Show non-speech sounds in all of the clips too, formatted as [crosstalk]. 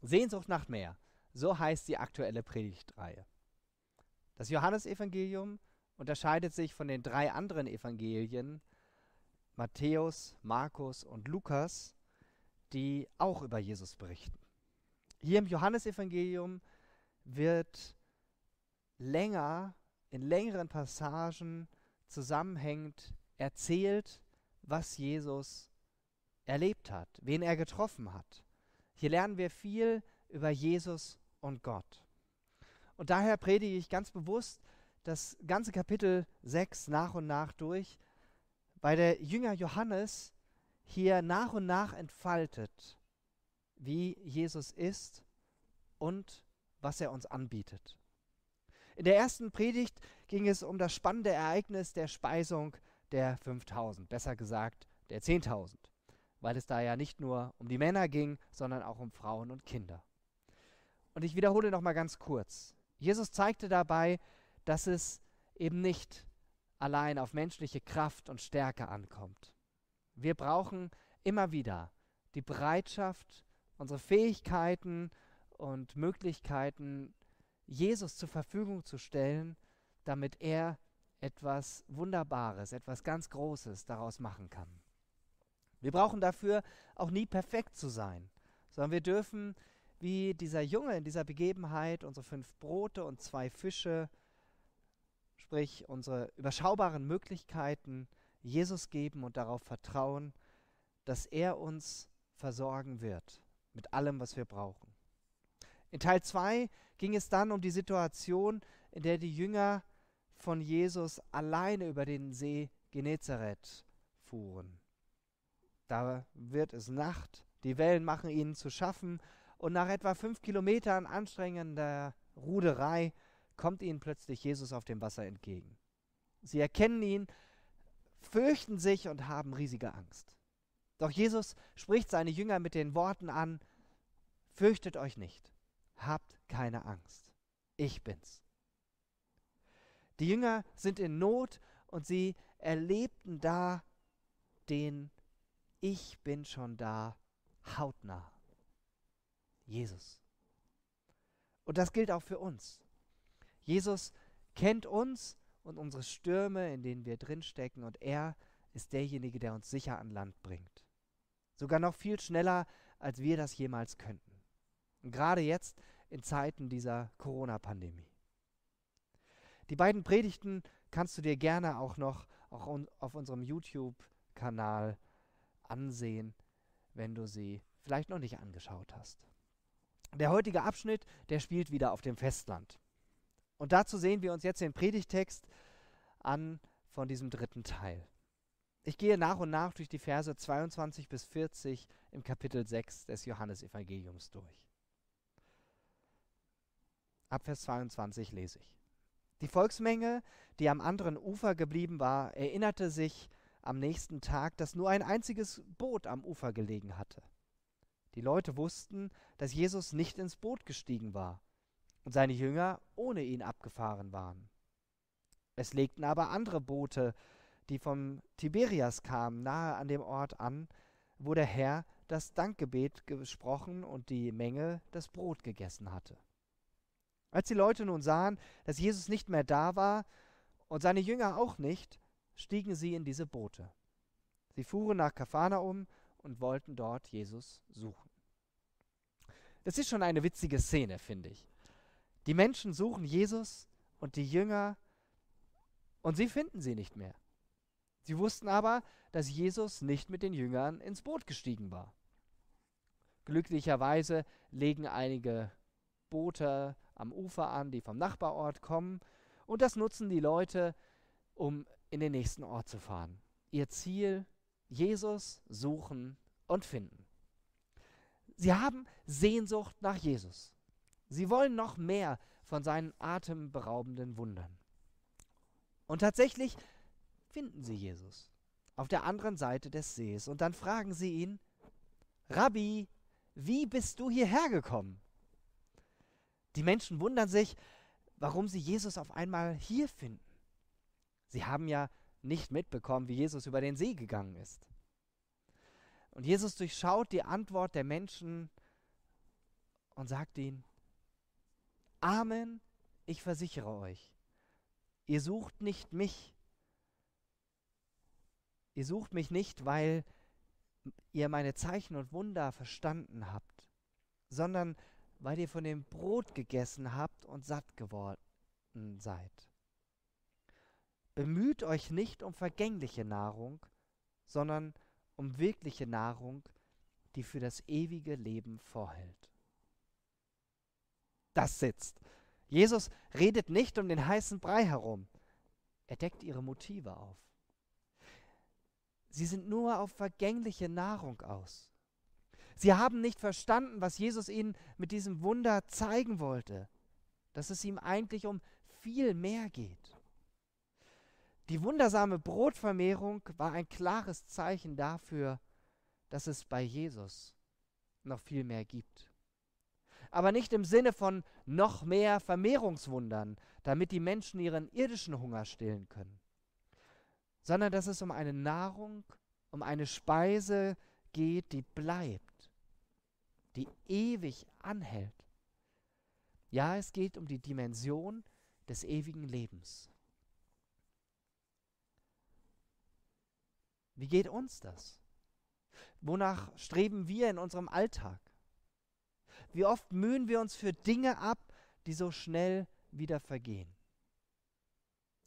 Sehnsucht nach mehr. So heißt die aktuelle Predigtreihe. Das Johannesevangelium unterscheidet sich von den drei anderen Evangelien Matthäus, Markus und Lukas, die auch über Jesus berichten. Hier im Johannesevangelium wird länger, in längeren Passagen zusammenhängend erzählt, was Jesus erlebt hat, wen er getroffen hat. Hier lernen wir viel über Jesus und Gott. Und daher predige ich ganz bewusst das ganze Kapitel 6 nach und nach durch, weil der Jünger Johannes hier nach und nach entfaltet, wie Jesus ist und was er uns anbietet. In der ersten Predigt ging es um das spannende Ereignis der Speisung der 5000, besser gesagt der 10.000, weil es da ja nicht nur um die Männer ging, sondern auch um Frauen und Kinder. Und ich wiederhole noch mal ganz kurz. Jesus zeigte dabei, dass es eben nicht allein auf menschliche Kraft und Stärke ankommt. Wir brauchen immer wieder die Bereitschaft, unsere Fähigkeiten und Möglichkeiten Jesus zur Verfügung zu stellen, damit er etwas Wunderbares, etwas ganz Großes daraus machen kann. Wir brauchen dafür auch nie perfekt zu sein, sondern wir dürfen wie dieser Junge in dieser Begebenheit unsere fünf Brote und zwei Fische, sprich unsere überschaubaren Möglichkeiten, Jesus geben und darauf vertrauen, dass er uns versorgen wird mit allem, was wir brauchen. In Teil 2 ging es dann um die Situation, in der die Jünger von Jesus alleine über den See Genezareth fuhren. Da wird es Nacht, die Wellen machen ihnen zu schaffen und nach etwa fünf Kilometern anstrengender Ruderei kommt ihnen plötzlich Jesus auf dem Wasser entgegen. Sie erkennen ihn, fürchten sich und haben riesige Angst. Doch Jesus spricht seine Jünger mit den Worten an, fürchtet euch nicht, habt keine Angst, ich bin's. Die Jünger sind in Not und sie erlebten da den Ich bin schon da hautnah. Jesus. Und das gilt auch für uns. Jesus kennt uns und unsere Stürme, in denen wir drinstecken, und er ist derjenige, der uns sicher an Land bringt. Sogar noch viel schneller, als wir das jemals könnten. Und gerade jetzt in Zeiten dieser Corona-Pandemie. Die beiden Predigten kannst du dir gerne auch noch auch auf unserem YouTube-Kanal ansehen, wenn du sie vielleicht noch nicht angeschaut hast. Der heutige Abschnitt, der spielt wieder auf dem Festland. Und dazu sehen wir uns jetzt den Predigtext an von diesem dritten Teil. Ich gehe nach und nach durch die Verse 22 bis 40 im Kapitel 6 des Johannesevangeliums durch. Ab Vers 22 lese ich. Die Volksmenge, die am anderen Ufer geblieben war, erinnerte sich am nächsten Tag, dass nur ein einziges Boot am Ufer gelegen hatte. Die Leute wussten, dass Jesus nicht ins Boot gestiegen war und seine Jünger ohne ihn abgefahren waren. Es legten aber andere Boote, die vom Tiberias kamen, nahe an dem Ort an, wo der Herr das Dankgebet gesprochen und die Menge das Brot gegessen hatte. Als die Leute nun sahen, dass Jesus nicht mehr da war und seine Jünger auch nicht, stiegen sie in diese Boote. Sie fuhren nach Kapharnaum und wollten dort Jesus suchen. Das ist schon eine witzige Szene, finde ich. Die Menschen suchen Jesus und die Jünger und sie finden sie nicht mehr. Sie wussten aber, dass Jesus nicht mit den Jüngern ins Boot gestiegen war. Glücklicherweise legen einige Boote am Ufer an, die vom Nachbarort kommen, und das nutzen die Leute, um in den nächsten Ort zu fahren. Ihr Ziel, Jesus suchen und finden. Sie haben Sehnsucht nach Jesus. Sie wollen noch mehr von seinen atemberaubenden Wundern. Und tatsächlich finden sie Jesus auf der anderen Seite des Sees und dann fragen sie ihn, Rabbi, wie bist du hierher gekommen? Die Menschen wundern sich, warum sie Jesus auf einmal hier finden. Sie haben ja nicht mitbekommen, wie Jesus über den See gegangen ist. Und Jesus durchschaut die Antwort der Menschen und sagt ihnen, Amen, ich versichere euch, ihr sucht nicht mich, ihr sucht mich nicht, weil ihr meine Zeichen und Wunder verstanden habt, sondern weil ihr von dem Brot gegessen habt und satt geworden seid. Bemüht euch nicht um vergängliche Nahrung, sondern um wirkliche Nahrung, die für das ewige Leben vorhält. Das sitzt. Jesus redet nicht um den heißen Brei herum. Er deckt ihre Motive auf. Sie sind nur auf vergängliche Nahrung aus. Sie haben nicht verstanden, was Jesus ihnen mit diesem Wunder zeigen wollte, dass es ihm eigentlich um viel mehr geht. Die wundersame Brotvermehrung war ein klares Zeichen dafür, dass es bei Jesus noch viel mehr gibt. Aber nicht im Sinne von noch mehr Vermehrungswundern, damit die Menschen ihren irdischen Hunger stillen können, sondern dass es um eine Nahrung, um eine Speise geht, die bleibt, die ewig anhält. Ja, es geht um die Dimension des ewigen Lebens. Wie geht uns das? Wonach streben wir in unserem Alltag? Wie oft mühen wir uns für Dinge ab, die so schnell wieder vergehen?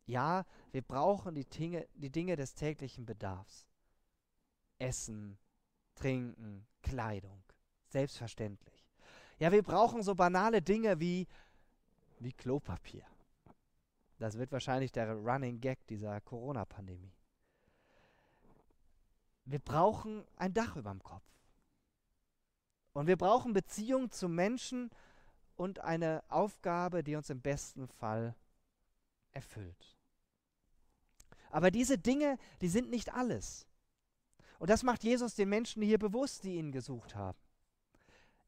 Ja, wir brauchen die Dinge, die Dinge des täglichen Bedarfs. Essen, Trinken, Kleidung. Selbstverständlich. Ja, wir brauchen so banale Dinge wie, wie Klopapier. Das wird wahrscheinlich der Running Gag dieser Corona-Pandemie. Wir brauchen ein Dach über dem Kopf. Und wir brauchen Beziehung zu Menschen und eine Aufgabe, die uns im besten Fall erfüllt. Aber diese Dinge, die sind nicht alles. Und das macht Jesus den Menschen hier bewusst, die ihn gesucht haben.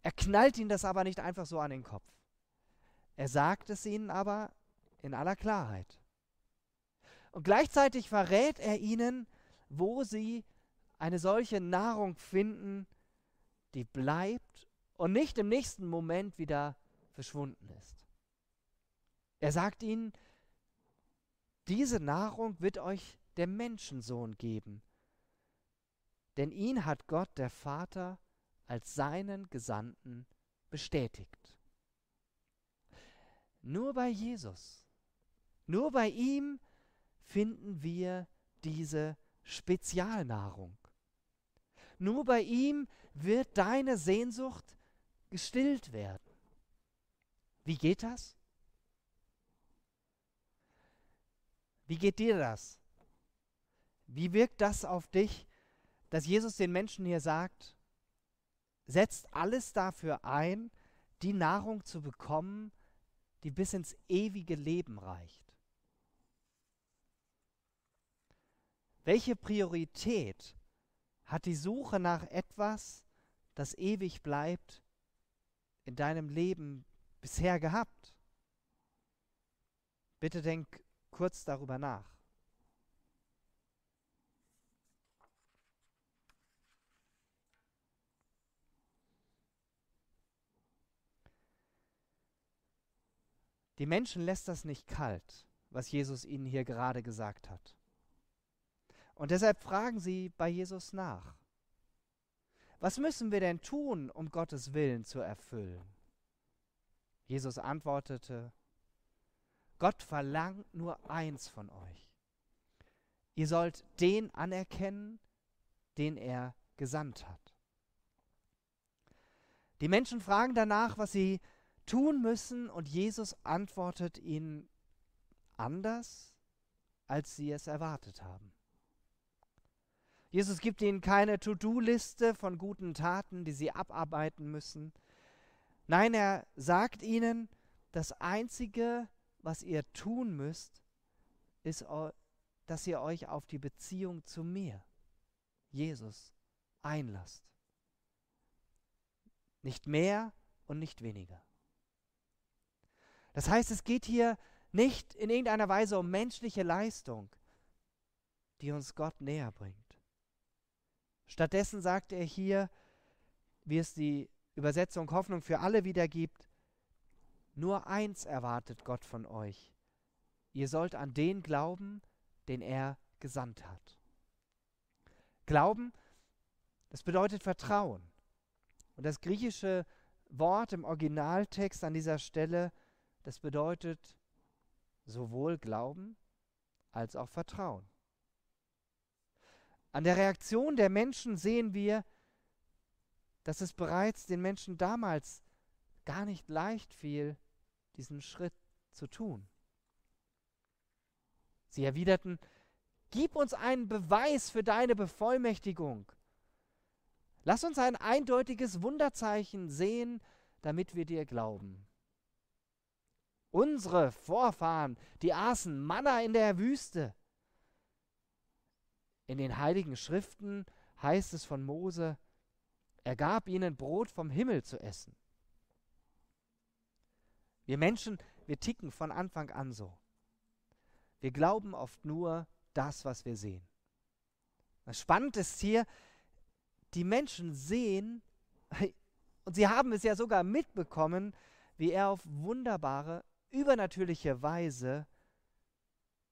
Er knallt ihnen das aber nicht einfach so an den Kopf. Er sagt es ihnen aber in aller Klarheit. Und gleichzeitig verrät er ihnen, wo sie eine solche Nahrung finden, die bleibt und nicht im nächsten Moment wieder verschwunden ist. Er sagt ihnen, diese Nahrung wird euch der Menschensohn geben, denn ihn hat Gott, der Vater, als seinen Gesandten bestätigt. Nur bei Jesus, nur bei ihm finden wir diese Spezialnahrung. Nur bei ihm wird deine Sehnsucht gestillt werden. Wie geht das? Wie geht dir das? Wie wirkt das auf dich, dass Jesus den Menschen hier sagt, setzt alles dafür ein, die Nahrung zu bekommen, die bis ins ewige Leben reicht? Welche Priorität hat die Suche nach etwas, das ewig bleibt, in deinem Leben bisher gehabt? Bitte denk kurz darüber nach. Die Menschen lässt das nicht kalt, was Jesus ihnen hier gerade gesagt hat. Und deshalb fragen sie bei Jesus nach. Was müssen wir denn tun, um Gottes Willen zu erfüllen? Jesus antwortete, Gott verlangt nur eins von euch. Ihr sollt den anerkennen, den er gesandt hat. Die Menschen fragen danach, was sie tun müssen, und Jesus antwortet ihnen anders, als sie es erwartet haben. Jesus gibt ihnen keine To-Do-Liste von guten Taten, die sie abarbeiten müssen. Nein, er sagt ihnen, das Einzige, was ihr tun müsst, ist, dass ihr euch auf die Beziehung zu mir, Jesus, einlasst. Nicht mehr und nicht weniger. Das heißt, es geht hier nicht in irgendeiner Weise um menschliche Leistung, die uns Gott näher bringt. Stattdessen sagt er hier, wie es die Übersetzung Hoffnung für alle wiedergibt, nur eins erwartet Gott von euch. Ihr sollt an den glauben, den er gesandt hat. Glauben, das bedeutet Vertrauen. Und das griechische Wort im Originaltext an dieser Stelle, das bedeutet sowohl Glauben als auch Vertrauen. An der Reaktion der Menschen sehen wir, dass es bereits den Menschen damals gar nicht leicht fiel, diesen Schritt zu tun. Sie erwiderten, Gib uns einen Beweis für deine Bevollmächtigung. Lass uns ein eindeutiges Wunderzeichen sehen, damit wir dir glauben. Unsere Vorfahren, die aßen Manna in der Wüste. In den heiligen Schriften heißt es von Mose, er gab ihnen Brot vom Himmel zu essen. Wir Menschen, wir ticken von Anfang an so. Wir glauben oft nur das, was wir sehen. Was spannend ist hier, die Menschen sehen, [laughs] und sie haben es ja sogar mitbekommen, wie er auf wunderbare, übernatürliche Weise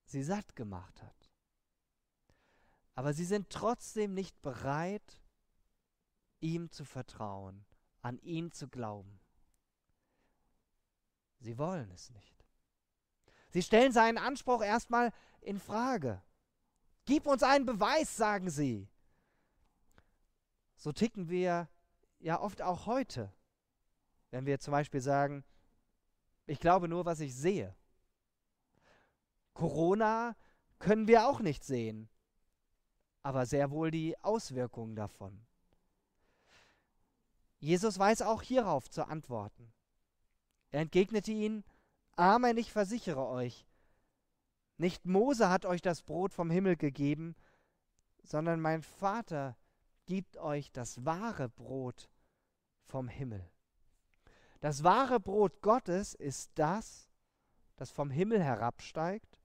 sie satt gemacht hat. Aber sie sind trotzdem nicht bereit, ihm zu vertrauen, an ihn zu glauben. Sie wollen es nicht. Sie stellen seinen Anspruch erstmal in Frage. Gib uns einen Beweis, sagen sie. So ticken wir ja oft auch heute, wenn wir zum Beispiel sagen, ich glaube nur, was ich sehe. Corona können wir auch nicht sehen, aber sehr wohl die Auswirkungen davon. Jesus weiß auch hierauf zu antworten. Er entgegnete ihnen, Amen, ich versichere euch, nicht Mose hat euch das Brot vom Himmel gegeben, sondern mein Vater gibt euch das wahre Brot vom Himmel. Das wahre Brot Gottes ist das, das vom Himmel herabsteigt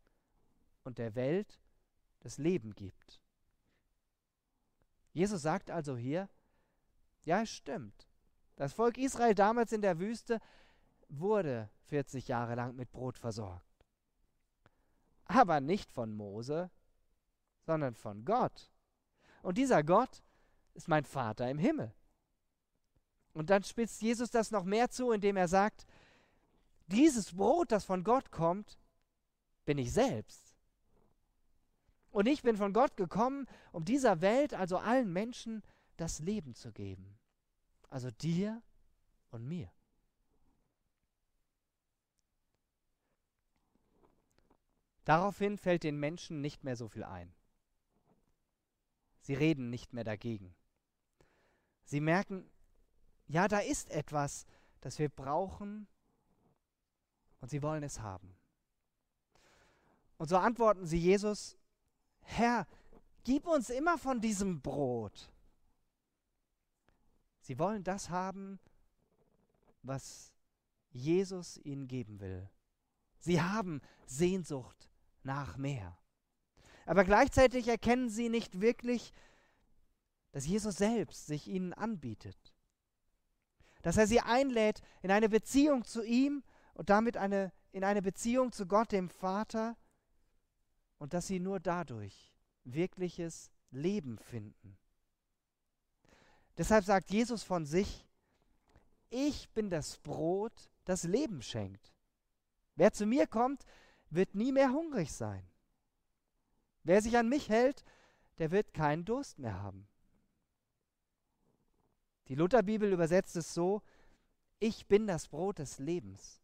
und der Welt das Leben gibt. Jesus sagt also hier, ja, es stimmt. Das Volk Israel damals in der Wüste wurde 40 Jahre lang mit Brot versorgt aber nicht von Mose, sondern von Gott. Und dieser Gott ist mein Vater im Himmel. Und dann spitzt Jesus das noch mehr zu, indem er sagt, dieses Brot, das von Gott kommt, bin ich selbst. Und ich bin von Gott gekommen, um dieser Welt, also allen Menschen, das Leben zu geben. Also dir und mir. Daraufhin fällt den Menschen nicht mehr so viel ein. Sie reden nicht mehr dagegen. Sie merken, ja, da ist etwas, das wir brauchen und sie wollen es haben. Und so antworten sie Jesus, Herr, gib uns immer von diesem Brot. Sie wollen das haben, was Jesus ihnen geben will. Sie haben Sehnsucht nach mehr. Aber gleichzeitig erkennen sie nicht wirklich, dass Jesus selbst sich ihnen anbietet. Dass er sie einlädt in eine Beziehung zu ihm und damit eine, in eine Beziehung zu Gott, dem Vater, und dass sie nur dadurch wirkliches Leben finden. Deshalb sagt Jesus von sich, ich bin das Brot, das Leben schenkt. Wer zu mir kommt, wird nie mehr hungrig sein. Wer sich an mich hält, der wird keinen Durst mehr haben. Die Lutherbibel übersetzt es so, ich bin das Brot des Lebens.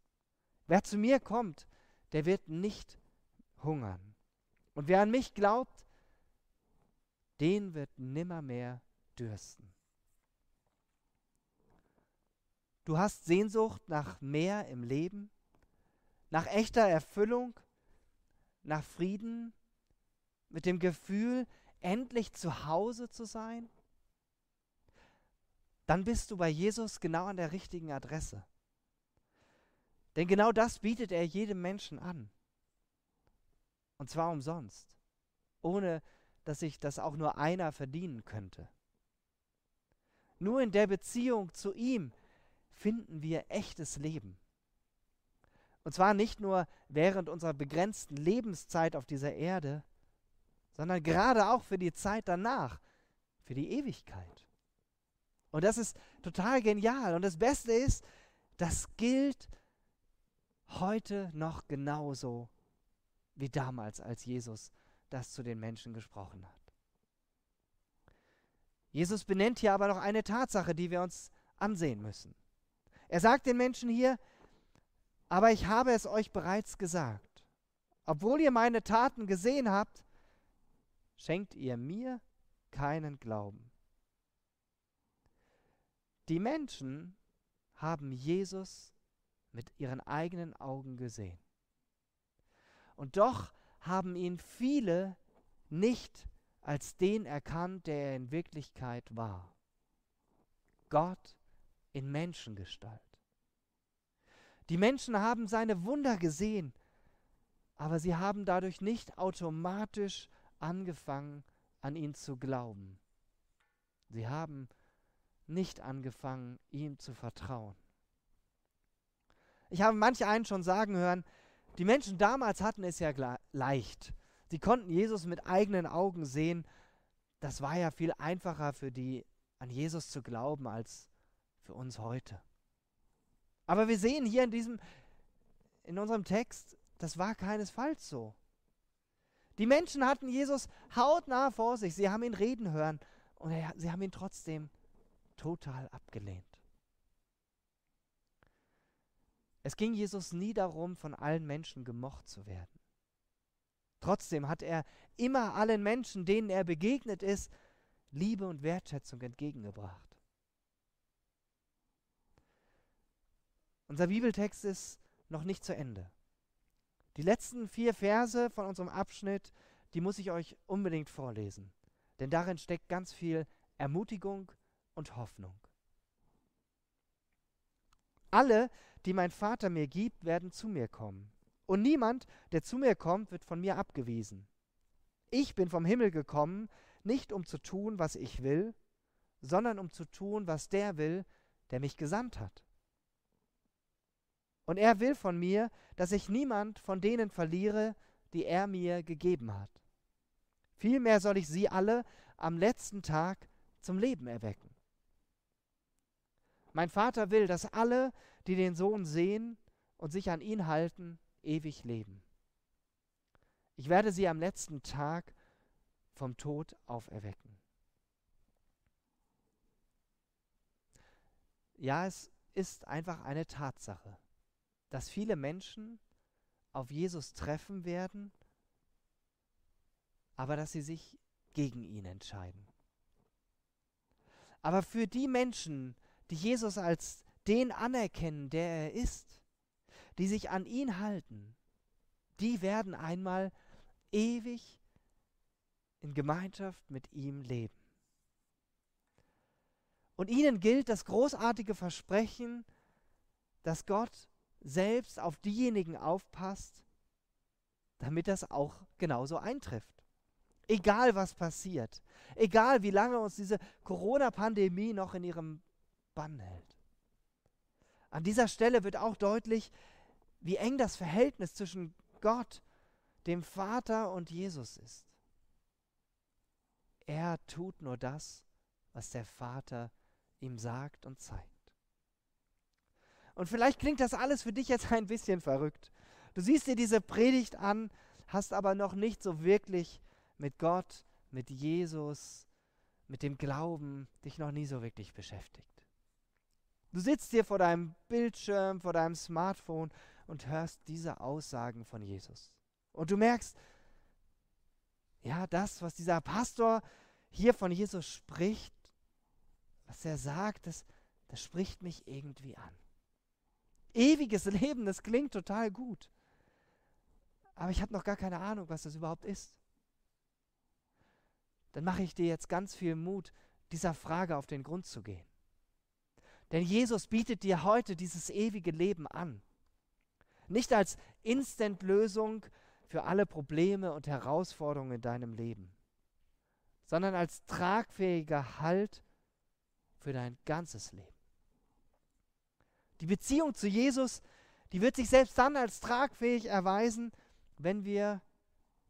Wer zu mir kommt, der wird nicht hungern. Und wer an mich glaubt, den wird nimmermehr dürsten. Du hast Sehnsucht nach mehr im Leben? nach echter Erfüllung, nach Frieden, mit dem Gefühl, endlich zu Hause zu sein, dann bist du bei Jesus genau an der richtigen Adresse. Denn genau das bietet er jedem Menschen an. Und zwar umsonst, ohne dass sich das auch nur einer verdienen könnte. Nur in der Beziehung zu ihm finden wir echtes Leben. Und zwar nicht nur während unserer begrenzten Lebenszeit auf dieser Erde, sondern gerade auch für die Zeit danach, für die Ewigkeit. Und das ist total genial. Und das Beste ist, das gilt heute noch genauso wie damals, als Jesus das zu den Menschen gesprochen hat. Jesus benennt hier aber noch eine Tatsache, die wir uns ansehen müssen. Er sagt den Menschen hier, aber ich habe es euch bereits gesagt. Obwohl ihr meine Taten gesehen habt, schenkt ihr mir keinen Glauben. Die Menschen haben Jesus mit ihren eigenen Augen gesehen. Und doch haben ihn viele nicht als den erkannt, der er in Wirklichkeit war. Gott in Menschengestalt. Die Menschen haben seine Wunder gesehen, aber sie haben dadurch nicht automatisch angefangen, an ihn zu glauben. Sie haben nicht angefangen, ihm zu vertrauen. Ich habe manch einen schon sagen hören, die Menschen damals hatten es ja leicht. Sie konnten Jesus mit eigenen Augen sehen. Das war ja viel einfacher für die, an Jesus zu glauben, als für uns heute. Aber wir sehen hier in diesem, in unserem Text, das war keinesfalls so. Die Menschen hatten Jesus hautnah vor sich. Sie haben ihn reden hören und er, sie haben ihn trotzdem total abgelehnt. Es ging Jesus nie darum, von allen Menschen gemocht zu werden. Trotzdem hat er immer allen Menschen, denen er begegnet ist, Liebe und Wertschätzung entgegengebracht. Unser Bibeltext ist noch nicht zu Ende. Die letzten vier Verse von unserem Abschnitt, die muss ich euch unbedingt vorlesen. Denn darin steckt ganz viel Ermutigung und Hoffnung. Alle, die mein Vater mir gibt, werden zu mir kommen. Und niemand, der zu mir kommt, wird von mir abgewiesen. Ich bin vom Himmel gekommen, nicht um zu tun, was ich will, sondern um zu tun, was der will, der mich gesandt hat. Und er will von mir, dass ich niemand von denen verliere, die er mir gegeben hat. Vielmehr soll ich sie alle am letzten Tag zum Leben erwecken. Mein Vater will, dass alle, die den Sohn sehen und sich an ihn halten, ewig leben. Ich werde sie am letzten Tag vom Tod auferwecken. Ja, es ist einfach eine Tatsache dass viele Menschen auf Jesus treffen werden, aber dass sie sich gegen ihn entscheiden. Aber für die Menschen, die Jesus als den anerkennen, der er ist, die sich an ihn halten, die werden einmal ewig in Gemeinschaft mit ihm leben. Und ihnen gilt das großartige Versprechen, dass Gott selbst auf diejenigen aufpasst, damit das auch genauso eintrifft. Egal was passiert, egal wie lange uns diese Corona-Pandemie noch in ihrem Bann hält. An dieser Stelle wird auch deutlich, wie eng das Verhältnis zwischen Gott, dem Vater und Jesus ist. Er tut nur das, was der Vater ihm sagt und zeigt. Und vielleicht klingt das alles für dich jetzt ein bisschen verrückt. Du siehst dir diese Predigt an, hast aber noch nicht so wirklich mit Gott, mit Jesus, mit dem Glauben dich noch nie so wirklich beschäftigt. Du sitzt hier vor deinem Bildschirm, vor deinem Smartphone und hörst diese Aussagen von Jesus. Und du merkst, ja, das, was dieser Pastor hier von Jesus spricht, was er sagt, das, das spricht mich irgendwie an. Ewiges Leben, das klingt total gut. Aber ich habe noch gar keine Ahnung, was das überhaupt ist. Dann mache ich dir jetzt ganz viel Mut, dieser Frage auf den Grund zu gehen. Denn Jesus bietet dir heute dieses ewige Leben an. Nicht als Instant-Lösung für alle Probleme und Herausforderungen in deinem Leben, sondern als tragfähiger Halt für dein ganzes Leben. Die Beziehung zu Jesus, die wird sich selbst dann als tragfähig erweisen, wenn wir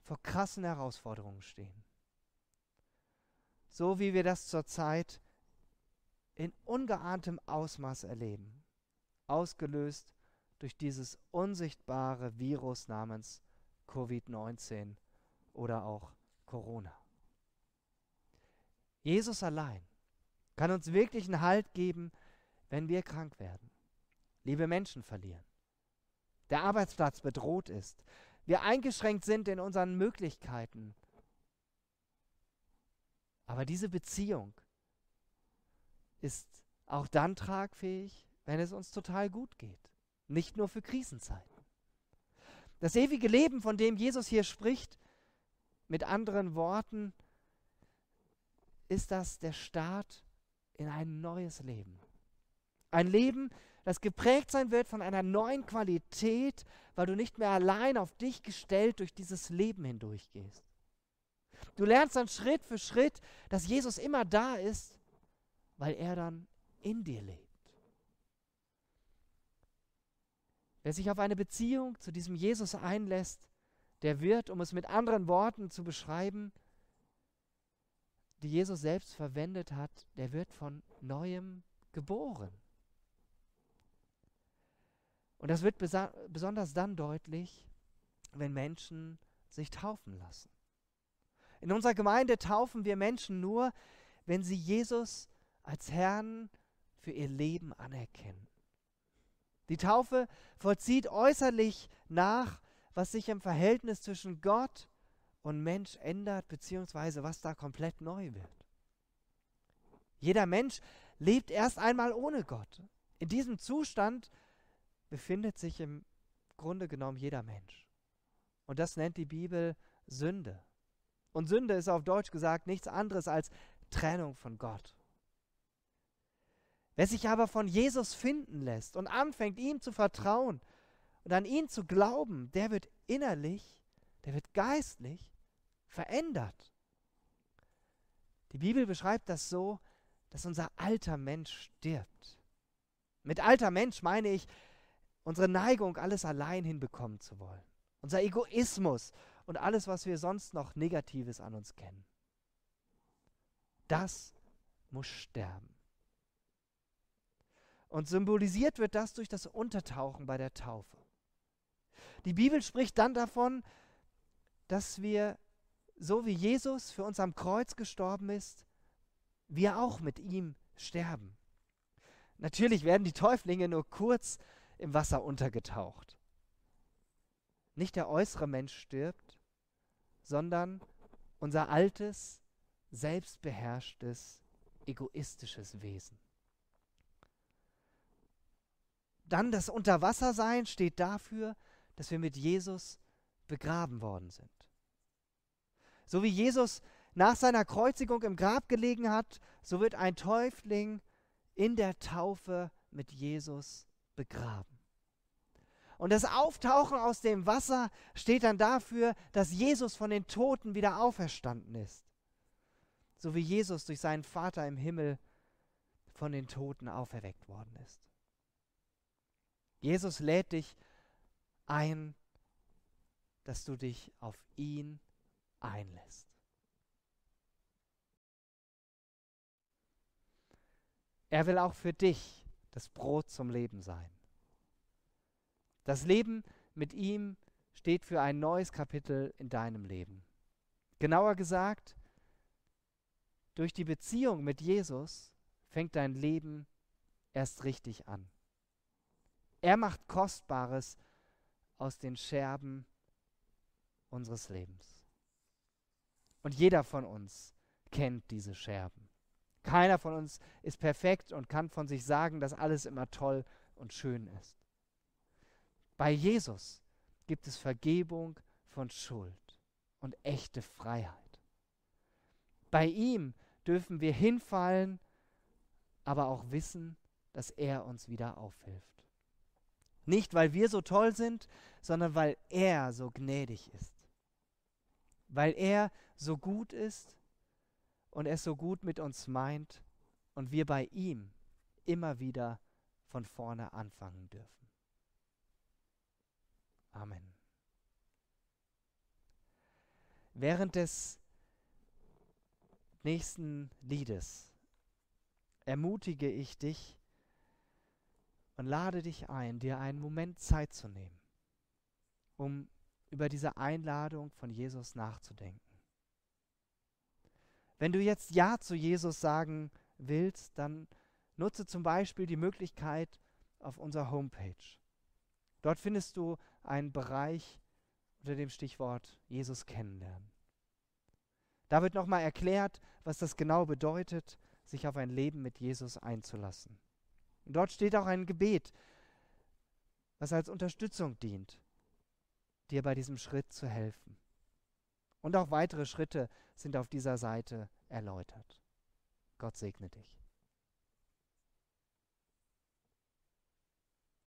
vor krassen Herausforderungen stehen. So wie wir das zurzeit in ungeahntem Ausmaß erleben, ausgelöst durch dieses unsichtbare Virus namens Covid-19 oder auch Corona. Jesus allein kann uns wirklich einen Halt geben, wenn wir krank werden, liebe Menschen verlieren, der Arbeitsplatz bedroht ist, wir eingeschränkt sind in unseren Möglichkeiten. Aber diese Beziehung ist auch dann tragfähig, wenn es uns total gut geht, nicht nur für Krisenzeiten. Das ewige Leben, von dem Jesus hier spricht, mit anderen Worten, ist das der Start in ein neues Leben. Ein Leben, das geprägt sein wird von einer neuen Qualität, weil du nicht mehr allein auf dich gestellt durch dieses Leben hindurchgehst. Du lernst dann Schritt für Schritt, dass Jesus immer da ist, weil er dann in dir lebt. Wer sich auf eine Beziehung zu diesem Jesus einlässt, der wird, um es mit anderen Worten zu beschreiben, die Jesus selbst verwendet hat, der wird von neuem geboren. Und das wird besonders dann deutlich, wenn Menschen sich taufen lassen. In unserer Gemeinde taufen wir Menschen nur, wenn sie Jesus als Herrn für ihr Leben anerkennen. Die Taufe vollzieht äußerlich nach, was sich im Verhältnis zwischen Gott und Mensch ändert, beziehungsweise was da komplett neu wird. Jeder Mensch lebt erst einmal ohne Gott. In diesem Zustand befindet sich im Grunde genommen jeder Mensch. Und das nennt die Bibel Sünde. Und Sünde ist auf Deutsch gesagt nichts anderes als Trennung von Gott. Wer sich aber von Jesus finden lässt und anfängt, ihm zu vertrauen und an ihn zu glauben, der wird innerlich, der wird geistlich verändert. Die Bibel beschreibt das so, dass unser alter Mensch stirbt. Mit alter Mensch meine ich unsere Neigung, alles allein hinbekommen zu wollen. Unser Egoismus und alles, was wir sonst noch Negatives an uns kennen. Das muss sterben. Und symbolisiert wird das durch das Untertauchen bei der Taufe. Die Bibel spricht dann davon, dass wir, so wie Jesus für uns am Kreuz gestorben ist, wir auch mit ihm sterben. Natürlich werden die Täuflinge nur kurz im Wasser untergetaucht. Nicht der äußere Mensch stirbt, sondern unser altes, selbstbeherrschtes, egoistisches Wesen. Dann das Unterwassersein steht dafür, dass wir mit Jesus begraben worden sind. So wie Jesus nach seiner Kreuzigung im Grab gelegen hat, so wird ein Täufling in der Taufe mit Jesus begraben. Und das Auftauchen aus dem Wasser steht dann dafür, dass Jesus von den Toten wieder auferstanden ist. So wie Jesus durch seinen Vater im Himmel von den Toten auferweckt worden ist. Jesus lädt dich ein, dass du dich auf ihn einlässt. Er will auch für dich das Brot zum Leben sein. Das Leben mit ihm steht für ein neues Kapitel in deinem Leben. Genauer gesagt, durch die Beziehung mit Jesus fängt dein Leben erst richtig an. Er macht Kostbares aus den Scherben unseres Lebens. Und jeder von uns kennt diese Scherben. Keiner von uns ist perfekt und kann von sich sagen, dass alles immer toll und schön ist. Bei Jesus gibt es Vergebung von Schuld und echte Freiheit. Bei ihm dürfen wir hinfallen, aber auch wissen, dass er uns wieder aufhilft. Nicht, weil wir so toll sind, sondern weil er so gnädig ist. Weil er so gut ist und es so gut mit uns meint und wir bei ihm immer wieder von vorne anfangen dürfen. Amen. Während des nächsten Liedes ermutige ich dich und lade dich ein, dir einen Moment Zeit zu nehmen, um über diese Einladung von Jesus nachzudenken. Wenn du jetzt Ja zu Jesus sagen willst, dann nutze zum Beispiel die Möglichkeit auf unserer Homepage. Dort findest du einen Bereich unter dem Stichwort Jesus kennenlernen. Da wird nochmal erklärt, was das genau bedeutet, sich auf ein Leben mit Jesus einzulassen. Und dort steht auch ein Gebet, was als Unterstützung dient, dir bei diesem Schritt zu helfen. Und auch weitere Schritte sind auf dieser Seite erläutert. Gott segne dich.